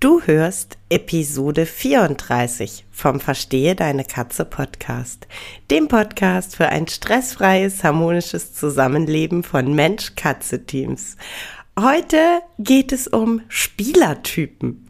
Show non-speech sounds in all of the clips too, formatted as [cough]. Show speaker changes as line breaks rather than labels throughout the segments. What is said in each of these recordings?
Du hörst Episode 34 vom Verstehe deine Katze Podcast, dem Podcast für ein stressfreies, harmonisches Zusammenleben von Mensch-Katze-Teams. Heute geht es um Spielertypen.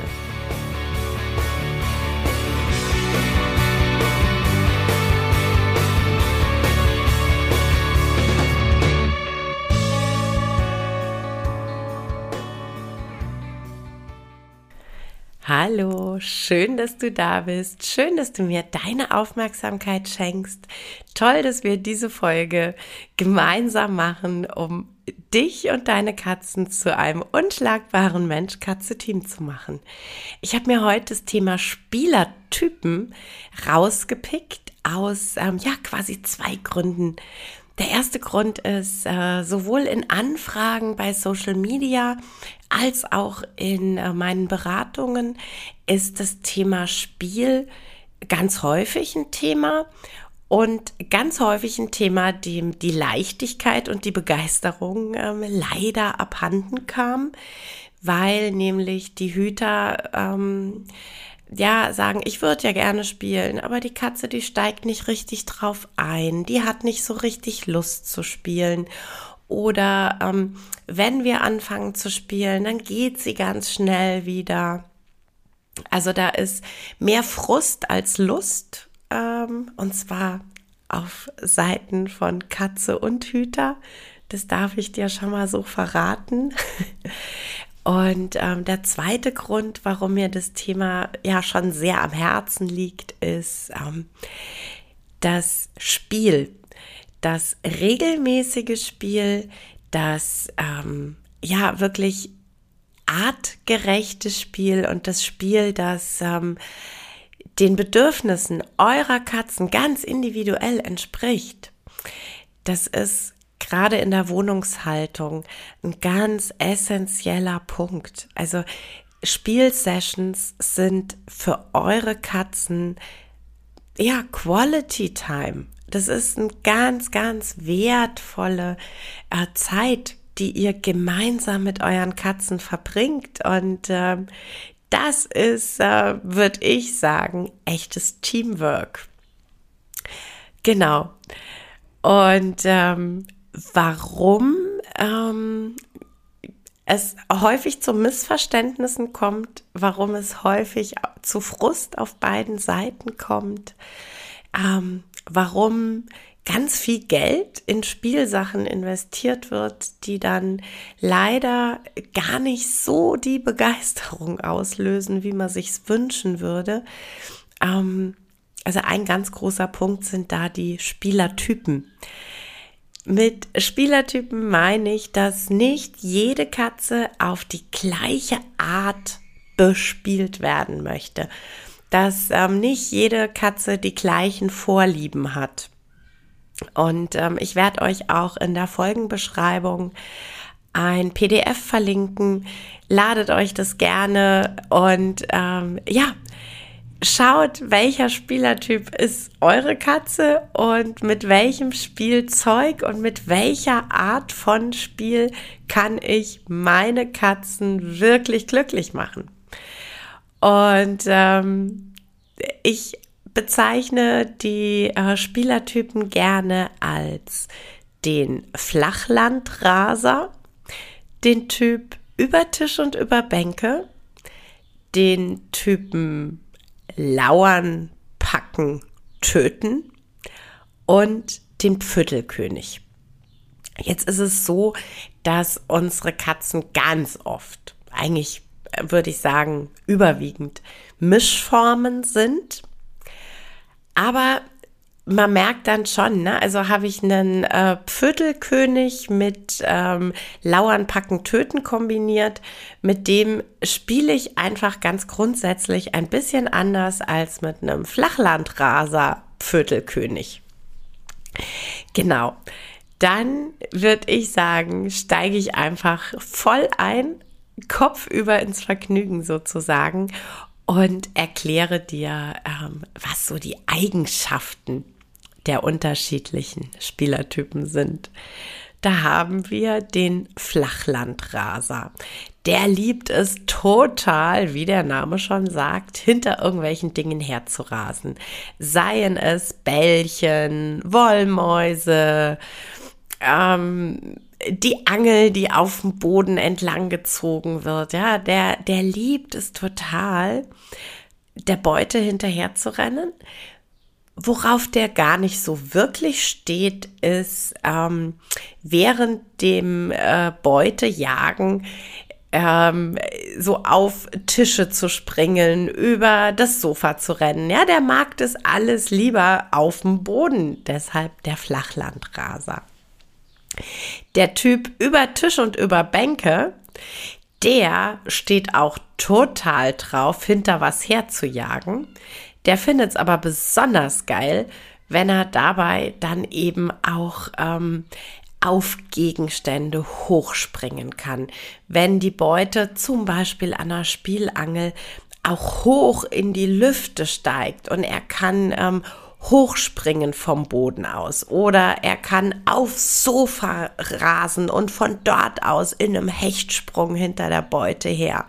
Hallo, schön, dass du da bist. Schön, dass du mir deine Aufmerksamkeit schenkst. Toll, dass wir diese Folge gemeinsam machen, um dich und deine Katzen zu einem unschlagbaren Mensch-Katze-Team zu machen. Ich habe mir heute das Thema Spielertypen rausgepickt aus ähm, ja quasi zwei Gründen. Der erste Grund ist, äh, sowohl in Anfragen bei Social Media als auch in äh, meinen Beratungen ist das Thema Spiel ganz häufig ein Thema und ganz häufig ein Thema, dem die Leichtigkeit und die Begeisterung ähm, leider abhanden kam, weil nämlich die Hüter ähm, ja sagen, ich würde ja gerne spielen, aber die Katze, die steigt nicht richtig drauf ein, die hat nicht so richtig Lust zu spielen oder ähm, wenn wir anfangen zu spielen, dann geht sie ganz schnell wieder. Also da ist mehr Frust als Lust. Ähm, und zwar auf Seiten von Katze und Hüter. Das darf ich dir schon mal so verraten. [laughs] Und ähm, der zweite Grund, warum mir das Thema ja schon sehr am Herzen liegt, ist ähm, das Spiel das regelmäßige Spiel, das ähm, ja wirklich artgerechte Spiel und das Spiel, das ähm, den Bedürfnissen eurer Katzen ganz individuell entspricht. Das ist gerade in der Wohnungshaltung ein ganz essentieller Punkt. Also Spielsessions sind für eure Katzen ja Quality Time. Das ist eine ganz, ganz wertvolle äh, Zeit, die ihr gemeinsam mit euren Katzen verbringt. Und äh, das ist, äh, würde ich sagen, echtes Teamwork. Genau. Und ähm, warum ähm, es häufig zu Missverständnissen kommt, warum es häufig zu Frust auf beiden Seiten kommt, ähm, warum ganz viel Geld in Spielsachen investiert wird, die dann leider gar nicht so die Begeisterung auslösen, wie man sich's wünschen würde. Ähm, also ein ganz großer Punkt sind da die Spielertypen. Mit Spielertypen meine ich, dass nicht jede Katze auf die gleiche Art bespielt werden möchte dass ähm, nicht jede Katze die gleichen Vorlieben hat. Und ähm, ich werde euch auch in der Folgenbeschreibung ein PDF verlinken. Ladet euch das gerne und ähm, ja, schaut, welcher Spielertyp ist eure Katze und mit welchem Spielzeug und mit welcher Art von Spiel kann ich meine Katzen wirklich glücklich machen. Und ähm, ich bezeichne die äh, Spielertypen gerne als den Flachlandraser, den Typ über Tisch und über Bänke, den Typen Lauern, Packen, Töten und den Pföttelkönig. Jetzt ist es so, dass unsere Katzen ganz oft, eigentlich würde ich sagen, überwiegend Mischformen sind. Aber man merkt dann schon, ne? also habe ich einen äh, Viertelkönig mit ähm, Lauern, Packen, Töten kombiniert. Mit dem spiele ich einfach ganz grundsätzlich ein bisschen anders als mit einem Flachlandraser Viertelkönig. Genau. Dann würde ich sagen, steige ich einfach voll ein, Kopf über ins Vergnügen sozusagen und erkläre dir, ähm, was so die Eigenschaften der unterschiedlichen Spielertypen sind. Da haben wir den Flachlandraser. Der liebt es total, wie der Name schon sagt, hinter irgendwelchen Dingen herzurasen. Seien es Bällchen, Wollmäuse, ähm, die Angel, die auf dem Boden entlang gezogen wird. Ja, der, der liebt es total, der Beute hinterher zu rennen. Worauf der gar nicht so wirklich steht, ist ähm, während dem äh, Beutejagen ähm, so auf Tische zu springen, über das Sofa zu rennen. Ja, der mag das alles lieber auf dem Boden. Deshalb der Flachlandraser. Der Typ über Tisch und über Bänke, der steht auch total drauf, hinter was herzujagen. Der findet es aber besonders geil, wenn er dabei dann eben auch ähm, auf Gegenstände hochspringen kann. Wenn die Beute zum Beispiel an einer Spielangel auch hoch in die Lüfte steigt und er kann ähm, hochspringen vom Boden aus oder er kann aufs Sofa rasen und von dort aus in einem Hechtsprung hinter der Beute her.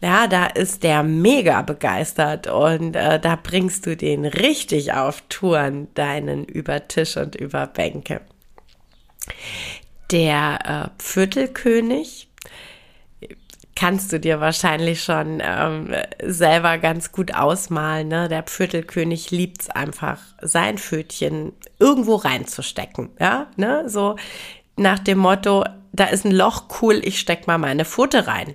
Ja, da ist der mega begeistert und äh, da bringst du den richtig auf Touren, deinen über Tisch und über Bänke. Der äh, Viertelkönig kannst du dir wahrscheinlich schon ähm, selber ganz gut ausmalen. Ne? Der Viertelkönig liebt es einfach, sein Pfötchen irgendwo reinzustecken. Ja, ne? so nach dem Motto, da ist ein Loch, cool, ich steck mal meine Pfote rein.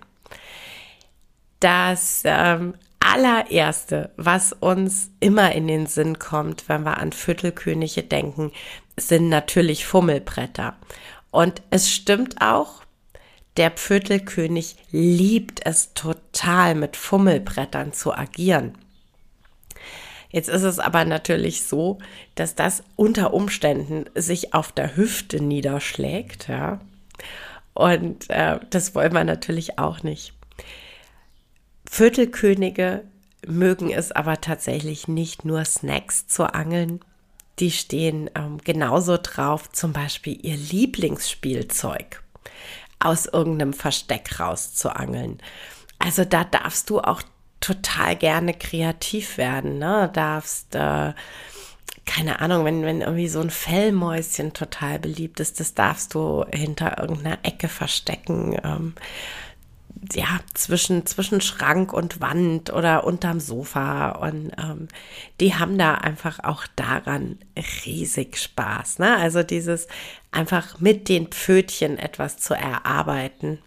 Das ähm, allererste, was uns immer in den Sinn kommt, wenn wir an Viertelkönige denken, sind natürlich Fummelbretter. Und es stimmt auch, der Viertelkönig liebt es total, mit Fummelbrettern zu agieren. Jetzt ist es aber natürlich so, dass das unter Umständen sich auf der Hüfte niederschlägt, ja. Und äh, das wollen wir natürlich auch nicht. Viertelkönige mögen es aber tatsächlich nicht nur Snacks zu angeln. Die stehen ähm, genauso drauf, zum Beispiel ihr Lieblingsspielzeug aus irgendeinem Versteck rauszuangeln. Also da darfst du auch total gerne kreativ werden, ne? Darfst, äh, keine Ahnung, wenn, wenn irgendwie so ein Fellmäuschen total beliebt ist, das darfst du hinter irgendeiner Ecke verstecken. Ähm, ja, zwischen, zwischen Schrank und Wand oder unterm Sofa. Und ähm, die haben da einfach auch daran riesig Spaß. Ne? Also dieses einfach mit den Pfötchen etwas zu erarbeiten.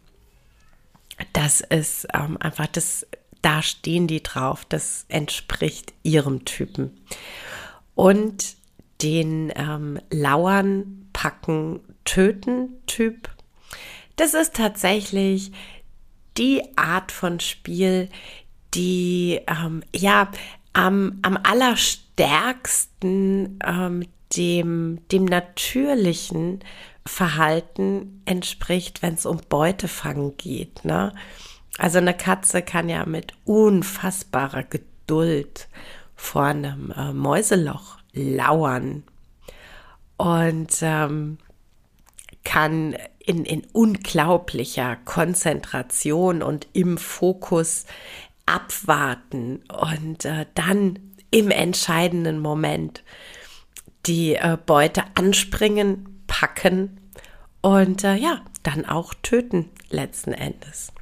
Das ist ähm, einfach, das, da stehen die drauf, das entspricht ihrem Typen. Und den ähm, Lauern, Packen, Töten Typ, das ist tatsächlich die Art von Spiel, die ähm, ja am, am allerstärksten ähm, dem, dem natürlichen Verhalten entspricht, wenn es um Beutefang geht. Ne? Also eine Katze kann ja mit unfassbarer Geduld vor einem äh, Mäuseloch lauern und ähm, kann in, in unglaublicher Konzentration und im Fokus abwarten und äh, dann im entscheidenden Moment die äh, Beute anspringen, packen und äh, ja, dann auch töten letzten Endes.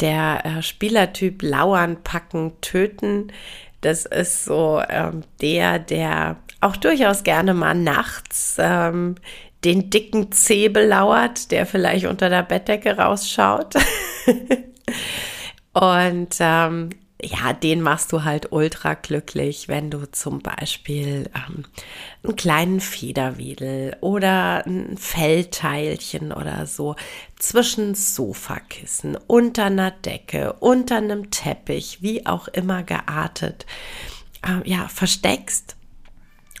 Der äh, Spielertyp Lauern, Packen, Töten, das ist so ähm, der, der auch durchaus gerne mal nachts ähm, den dicken Zeh belauert, der vielleicht unter der Bettdecke rausschaut. [laughs] Und ähm, ja, den machst du halt ultra glücklich, wenn du zum Beispiel ähm, einen kleinen Federwedel oder ein Fellteilchen oder so zwischen Sofakissen, unter einer Decke, unter einem Teppich, wie auch immer geartet, äh, ja, versteckst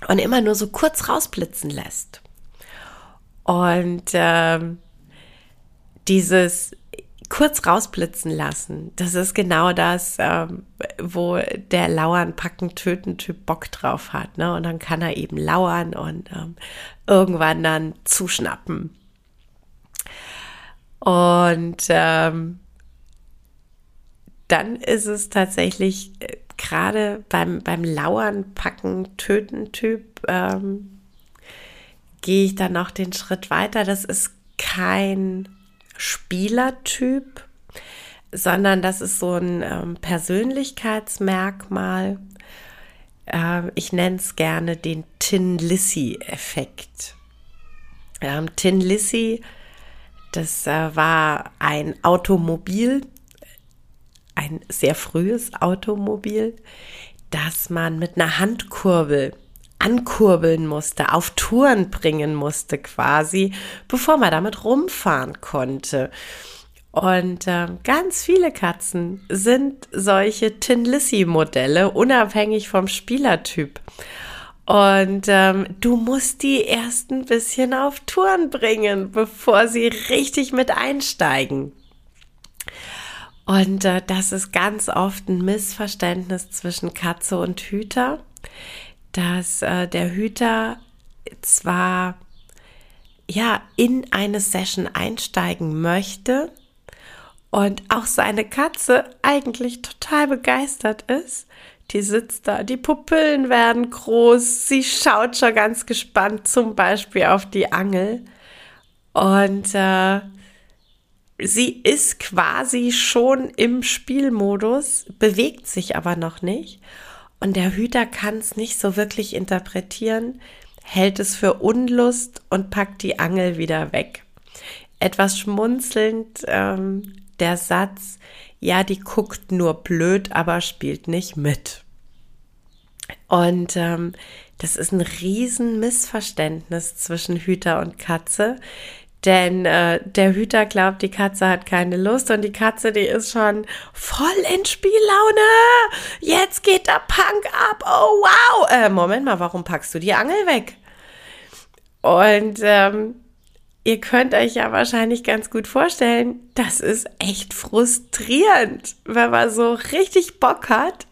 und immer nur so kurz rausblitzen lässt. Und ähm, dieses kurz rausblitzen lassen. Das ist genau das, ähm, wo der Lauern, Packen, Töten Typ Bock drauf hat. Ne? Und dann kann er eben lauern und ähm, irgendwann dann zuschnappen. Und ähm, dann ist es tatsächlich äh, gerade beim, beim Lauern, Packen, Töten Typ, ähm, gehe ich dann noch den Schritt weiter. Das ist kein Spielertyp, sondern das ist so ein ähm, Persönlichkeitsmerkmal. Äh, ich nenne es gerne den Tin Lissy-Effekt. Ähm, Tin Lissy, das äh, war ein Automobil, ein sehr frühes Automobil, das man mit einer Handkurbel ankurbeln musste, auf Touren bringen musste quasi, bevor man damit rumfahren konnte. Und äh, ganz viele Katzen sind solche Tin Lissy Modelle, unabhängig vom Spielertyp. Und ähm, du musst die erst ein bisschen auf Touren bringen, bevor sie richtig mit einsteigen. Und äh, das ist ganz oft ein Missverständnis zwischen Katze und Hüter dass äh, der Hüter zwar ja in eine Session einsteigen möchte und auch seine Katze eigentlich total begeistert ist. Die sitzt da, die Pupillen werden groß, sie schaut schon ganz gespannt zum Beispiel auf die Angel und äh, sie ist quasi schon im Spielmodus, bewegt sich aber noch nicht. Und der Hüter kann es nicht so wirklich interpretieren, hält es für Unlust und packt die Angel wieder weg. Etwas schmunzelnd ähm, der Satz, ja, die guckt nur blöd, aber spielt nicht mit. Und ähm, das ist ein riesen Missverständnis zwischen Hüter und Katze, denn äh, der Hüter glaubt, die Katze hat keine Lust und die Katze, die ist schon voll in Spiellaune. Jetzt geht der Punk ab. Oh wow. Äh, Moment mal, warum packst du die Angel weg? Und ähm, ihr könnt euch ja wahrscheinlich ganz gut vorstellen, das ist echt frustrierend, wenn man so richtig Bock hat.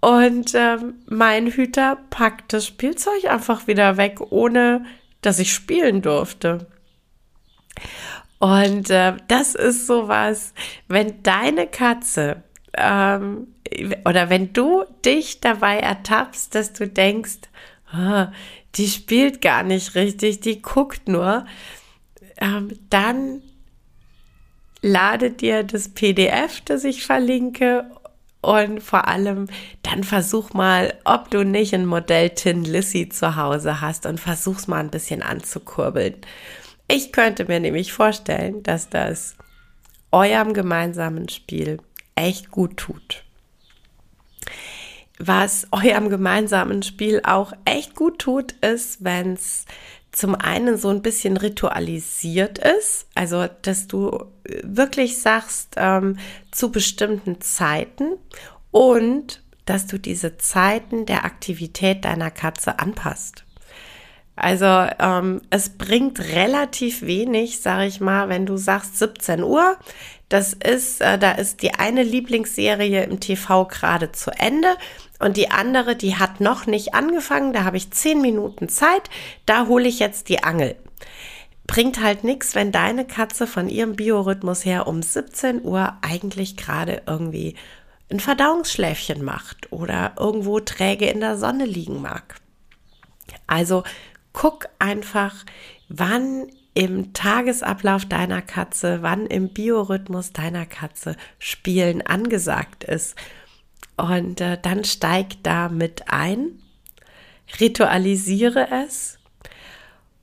Und ähm, mein Hüter packt das Spielzeug einfach wieder weg, ohne dass ich spielen durfte. Und äh, das ist sowas, wenn deine Katze ähm, oder wenn du dich dabei ertappst, dass du denkst, oh, die spielt gar nicht richtig, die guckt nur, ähm, dann lade dir das PDF, das ich verlinke und vor allem dann versuch mal, ob du nicht ein Modell Tin Lissy zu Hause hast und versuch's mal ein bisschen anzukurbeln. Ich könnte mir nämlich vorstellen, dass das eurem gemeinsamen Spiel echt gut tut. Was eurem gemeinsamen Spiel auch echt gut tut, ist, wenn es zum einen so ein bisschen ritualisiert ist, also dass du wirklich sagst ähm, zu bestimmten Zeiten und dass du diese Zeiten der Aktivität deiner Katze anpasst. Also ähm, es bringt relativ wenig, sage ich mal, wenn du sagst 17 Uhr. Das ist, äh, da ist die eine Lieblingsserie im TV gerade zu Ende und die andere, die hat noch nicht angefangen. Da habe ich 10 Minuten Zeit. Da hole ich jetzt die Angel. Bringt halt nichts, wenn deine Katze von ihrem Biorhythmus her um 17 Uhr eigentlich gerade irgendwie ein Verdauungsschläfchen macht oder irgendwo träge in der Sonne liegen mag. Also guck einfach, wann im Tagesablauf deiner Katze, wann im Biorhythmus deiner Katze Spielen angesagt ist. Und äh, dann steig da mit ein, ritualisiere es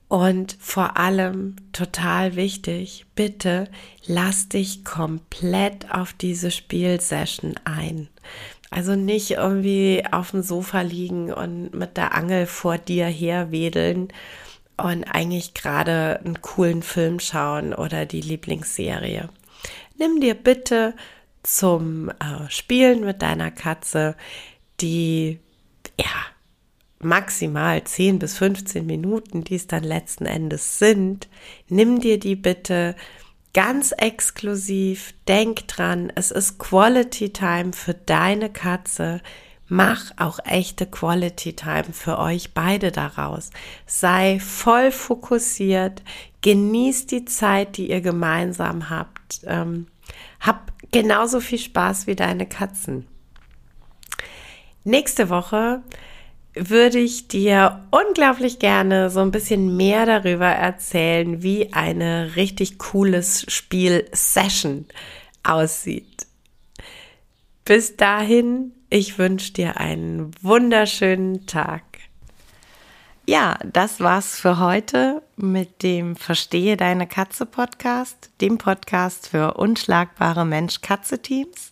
Und vor allem total wichtig, bitte lass dich komplett auf diese Spielsession ein. Also nicht irgendwie auf dem Sofa liegen und mit der Angel vor dir herwedeln und eigentlich gerade einen coolen Film schauen oder die Lieblingsserie. Nimm dir bitte zum äh, Spielen mit deiner Katze die ja maximal 10 bis 15 Minuten, die es dann letzten Endes sind, nimm dir die bitte ganz exklusiv. Denk dran, es ist Quality Time für deine Katze. Mach auch echte Quality Time für euch beide daraus. Sei voll fokussiert, genieß die Zeit, die ihr gemeinsam habt. Ähm, hab genauso viel Spaß wie deine Katzen. Nächste Woche würde ich dir unglaublich gerne so ein bisschen mehr darüber erzählen, wie eine richtig cooles Spiel-Session aussieht. Bis dahin, ich wünsche dir einen wunderschönen Tag. Ja, das war's für heute mit dem Verstehe deine Katze Podcast, dem Podcast für unschlagbare Mensch-Katze-Teams.